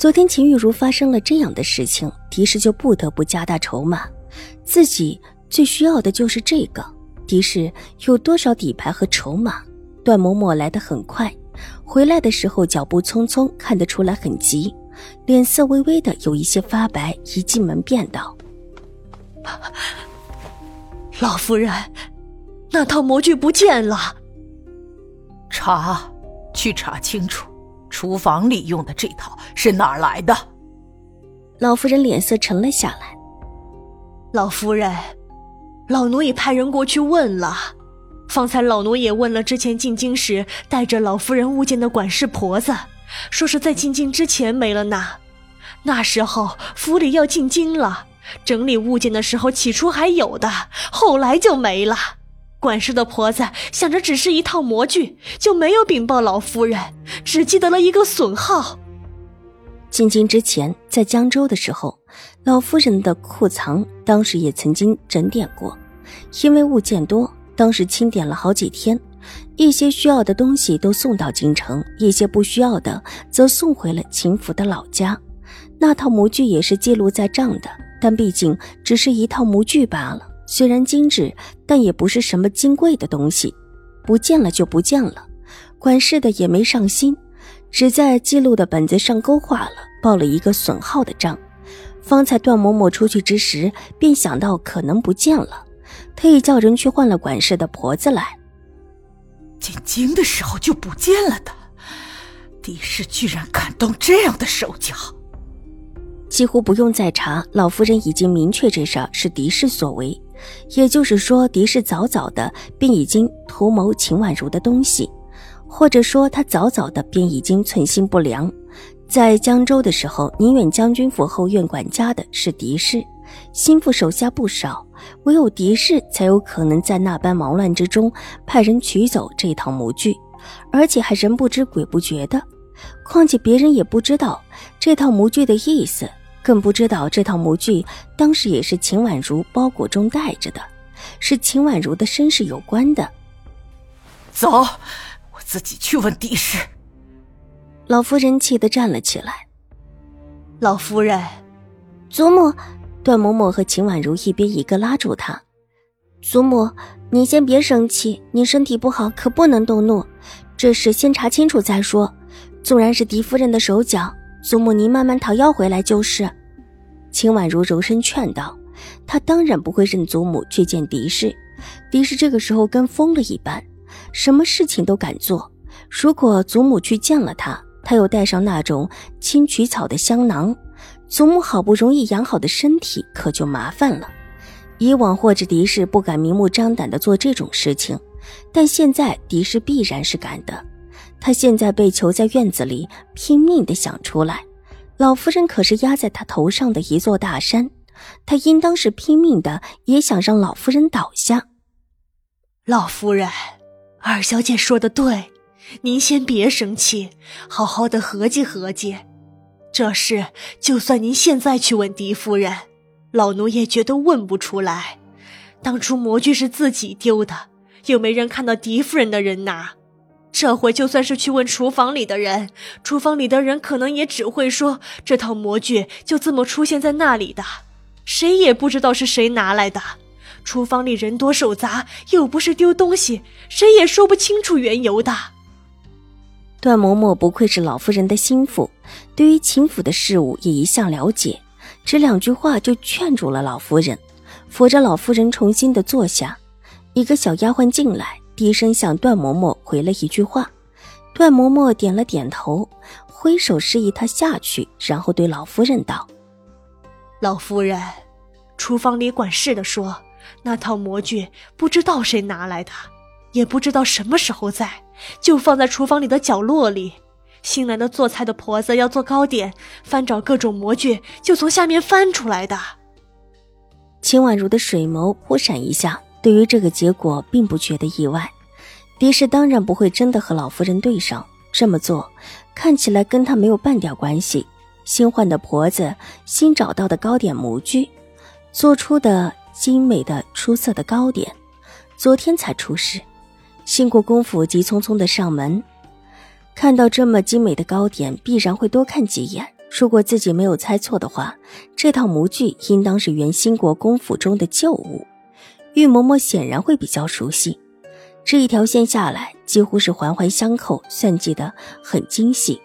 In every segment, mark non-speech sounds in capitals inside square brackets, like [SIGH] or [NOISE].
昨天秦玉茹发生了这样的事情，狄氏就不得不加大筹码。自己最需要的就是这个。狄氏有多少底牌和筹码？段嬷嬷来得很快，回来的时候脚步匆匆，看得出来很急，脸色微微的有一些发白。一进门便道：“ [LAUGHS] 老夫人，那套模具不见了。查，去查清楚。”厨房里用的这套是哪儿来的？老夫人脸色沉了下来。老夫人，老奴已派人过去问了。方才老奴也问了之前进京时带着老夫人物件的管事婆子，说是在进京之前没了呢。那时候府里要进京了，整理物件的时候起初还有的，后来就没了。管事的婆子想着只是一套模具，就没有禀报老夫人，只记得了一个损耗。进京之前，在江州的时候，老夫人的库藏当时也曾经整点过，因为物件多，当时清点了好几天，一些需要的东西都送到京城，一些不需要的则送回了秦府的老家。那套模具也是记录在账的，但毕竟只是一套模具罢了。虽然精致，但也不是什么金贵的东西，不见了就不见了。管事的也没上心，只在记录的本子上勾画了，报了一个损耗的账。方才段嬷嬷出去之时，便想到可能不见了，特意叫人去换了管事的婆子来。进京的时候就不见了的，狄氏居然敢动这样的手脚！几乎不用再查，老夫人已经明确这事儿是狄氏所为。也就是说，狄氏早早的便已经图谋秦婉如的东西，或者说他早早的便已经存心不良。在江州的时候，宁远将军府后院管家的是狄氏，心腹手下不少，唯有狄氏才有可能在那般忙乱之中派人取走这套模具，而且还人不知鬼不觉的。况且别人也不知道这套模具的意思。更不知道这套模具当时也是秦婉如包裹中带着的，是秦婉如的身世有关的。走，我自己去问狄氏。老夫人气得站了起来。老夫人，祖母，段嬷嬷和秦婉如一边一个拉住她。祖母，您先别生气，您身体不好，可不能动怒。这事先查清楚再说。纵然是狄夫人的手脚。祖母，您慢慢讨要回来就是。秦婉如柔声劝道：“她当然不会认祖母去见狄氏。狄氏这个时候跟疯了一般，什么事情都敢做。如果祖母去见了他，他又带上那种青曲草的香囊，祖母好不容易养好的身体可就麻烦了。以往或者狄氏不敢明目张胆的做这种事情，但现在狄氏必然是敢的。”他现在被囚在院子里，拼命的想出来。老夫人可是压在他头上的一座大山，他应当是拼命的，也想让老夫人倒下。老夫人，二小姐说的对，您先别生气，好好的合计合计。这事就算您现在去问狄夫人，老奴也觉得问不出来。当初模具是自己丢的，又没人看到狄夫人的人拿。这回就算是去问厨房里的人，厨房里的人可能也只会说这套模具就这么出现在那里的，谁也不知道是谁拿来的。厨房里人多手杂，又不是丢东西，谁也说不清楚缘由的。段嬷嬷不愧是老夫人的心腹，对于秦府的事务也一向了解，只两句话就劝住了老夫人，扶着老夫人重新的坐下。一个小丫鬟进来。低声向段嬷嬷回了一句话，段嬷嬷点了点头，挥手示意她下去，然后对老夫人道：“老夫人，厨房里管事的说，那套模具不知道谁拿来的，也不知道什么时候在，就放在厨房里的角落里。新来的做菜的婆子要做糕点，翻找各种模具，就从下面翻出来的。秦婉如的水眸忽闪一下，对于这个结果并不觉得意外。狄氏当然不会真的和老夫人对上，这么做看起来跟他没有半点关系。新换的婆子，新找到的糕点模具，做出的精美的出色的糕点，昨天才出世。新国公府急匆匆的上门，看到这么精美的糕点，必然会多看几眼。如果自己没有猜错的话，这套模具应当是原新国公府中的旧物，玉嬷嬷显然会比较熟悉。这一条线下来，几乎是环环相扣，算计的很精细，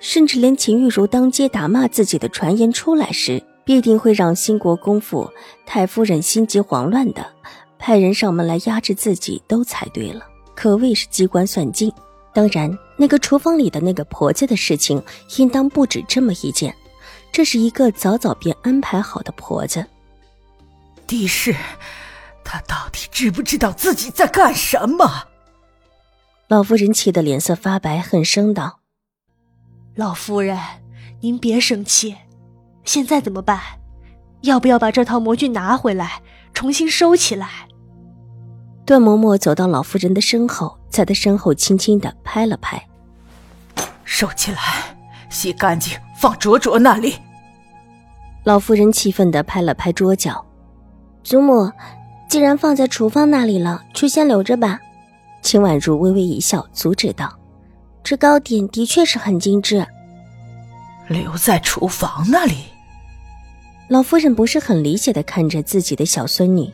甚至连秦玉茹当街打骂自己的传言出来时，必定会让新国公府太夫人心急慌乱的派人上门来压制自己，都猜对了，可谓是机关算尽。当然，那个厨房里的那个婆子的事情，应当不止这么一件。这是一个早早便安排好的婆子。狄氏，他到底知不知道自己在干什么？老夫人气得脸色发白，恨声道：“老夫人，您别生气，现在怎么办？要不要把这套模具拿回来，重新收起来？”段嬷嬷走到老夫人的身后，在她身后轻轻的拍了拍：“收起来，洗干净，放卓卓那里。”老夫人气愤的拍了拍桌角：“祖母，既然放在厨房那里了，就先留着吧。”秦婉如微微一笑，阻止道：“这糕点的确是很精致。”留在厨房那里。老夫人不是很理解的看着自己的小孙女。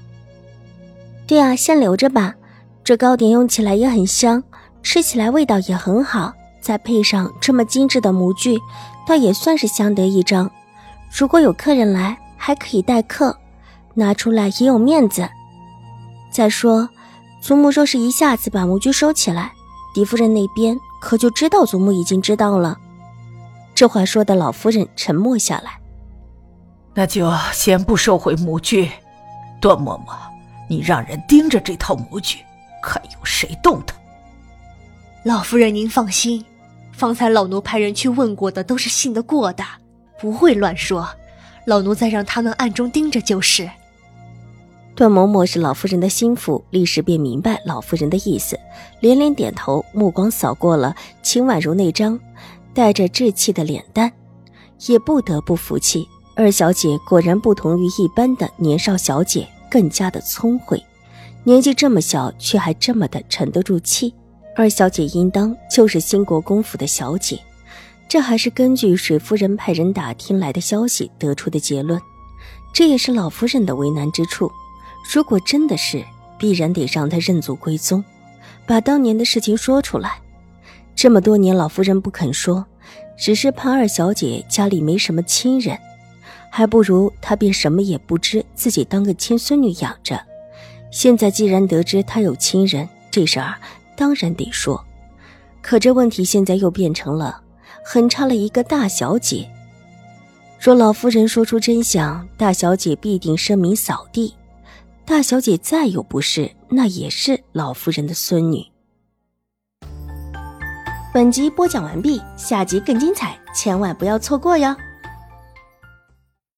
对啊，先留着吧。这糕点用起来也很香，吃起来味道也很好，再配上这么精致的模具，倒也算是相得益彰。如果有客人来，还可以待客，拿出来也有面子。再说，祖母若是一下子把模具收起来，狄夫人那边可就知道祖母已经知道了。这话说的老夫人沉默下来。那就先不收回模具，段嬷嬷。你让人盯着这套模具，看有谁动它。老夫人，您放心，方才老奴派人去问过的，都是信得过的，不会乱说。老奴再让他们暗中盯着就是。段嬷嬷是老夫人的心腹，立时便明白老夫人的意思，连连点头，目光扫过了秦婉如那张带着稚气的脸蛋，也不得不服气。二小姐果然不同于一般的年少小姐。更加的聪慧，年纪这么小却还这么的沉得住气。二小姐应当就是兴国公府的小姐，这还是根据水夫人派人打听来的消息得出的结论。这也是老夫人的为难之处。如果真的是，必然得让她认祖归宗，把当年的事情说出来。这么多年，老夫人不肯说，只是怕二小姐家里没什么亲人。还不如她便什么也不知，自己当个亲孙女养着。现在既然得知他有亲人，这事儿当然得说。可这问题现在又变成了，很差了一个大小姐。若老夫人说出真相，大小姐必定声名扫地。大小姐再有不是，那也是老夫人的孙女。本集播讲完毕，下集更精彩，千万不要错过哟。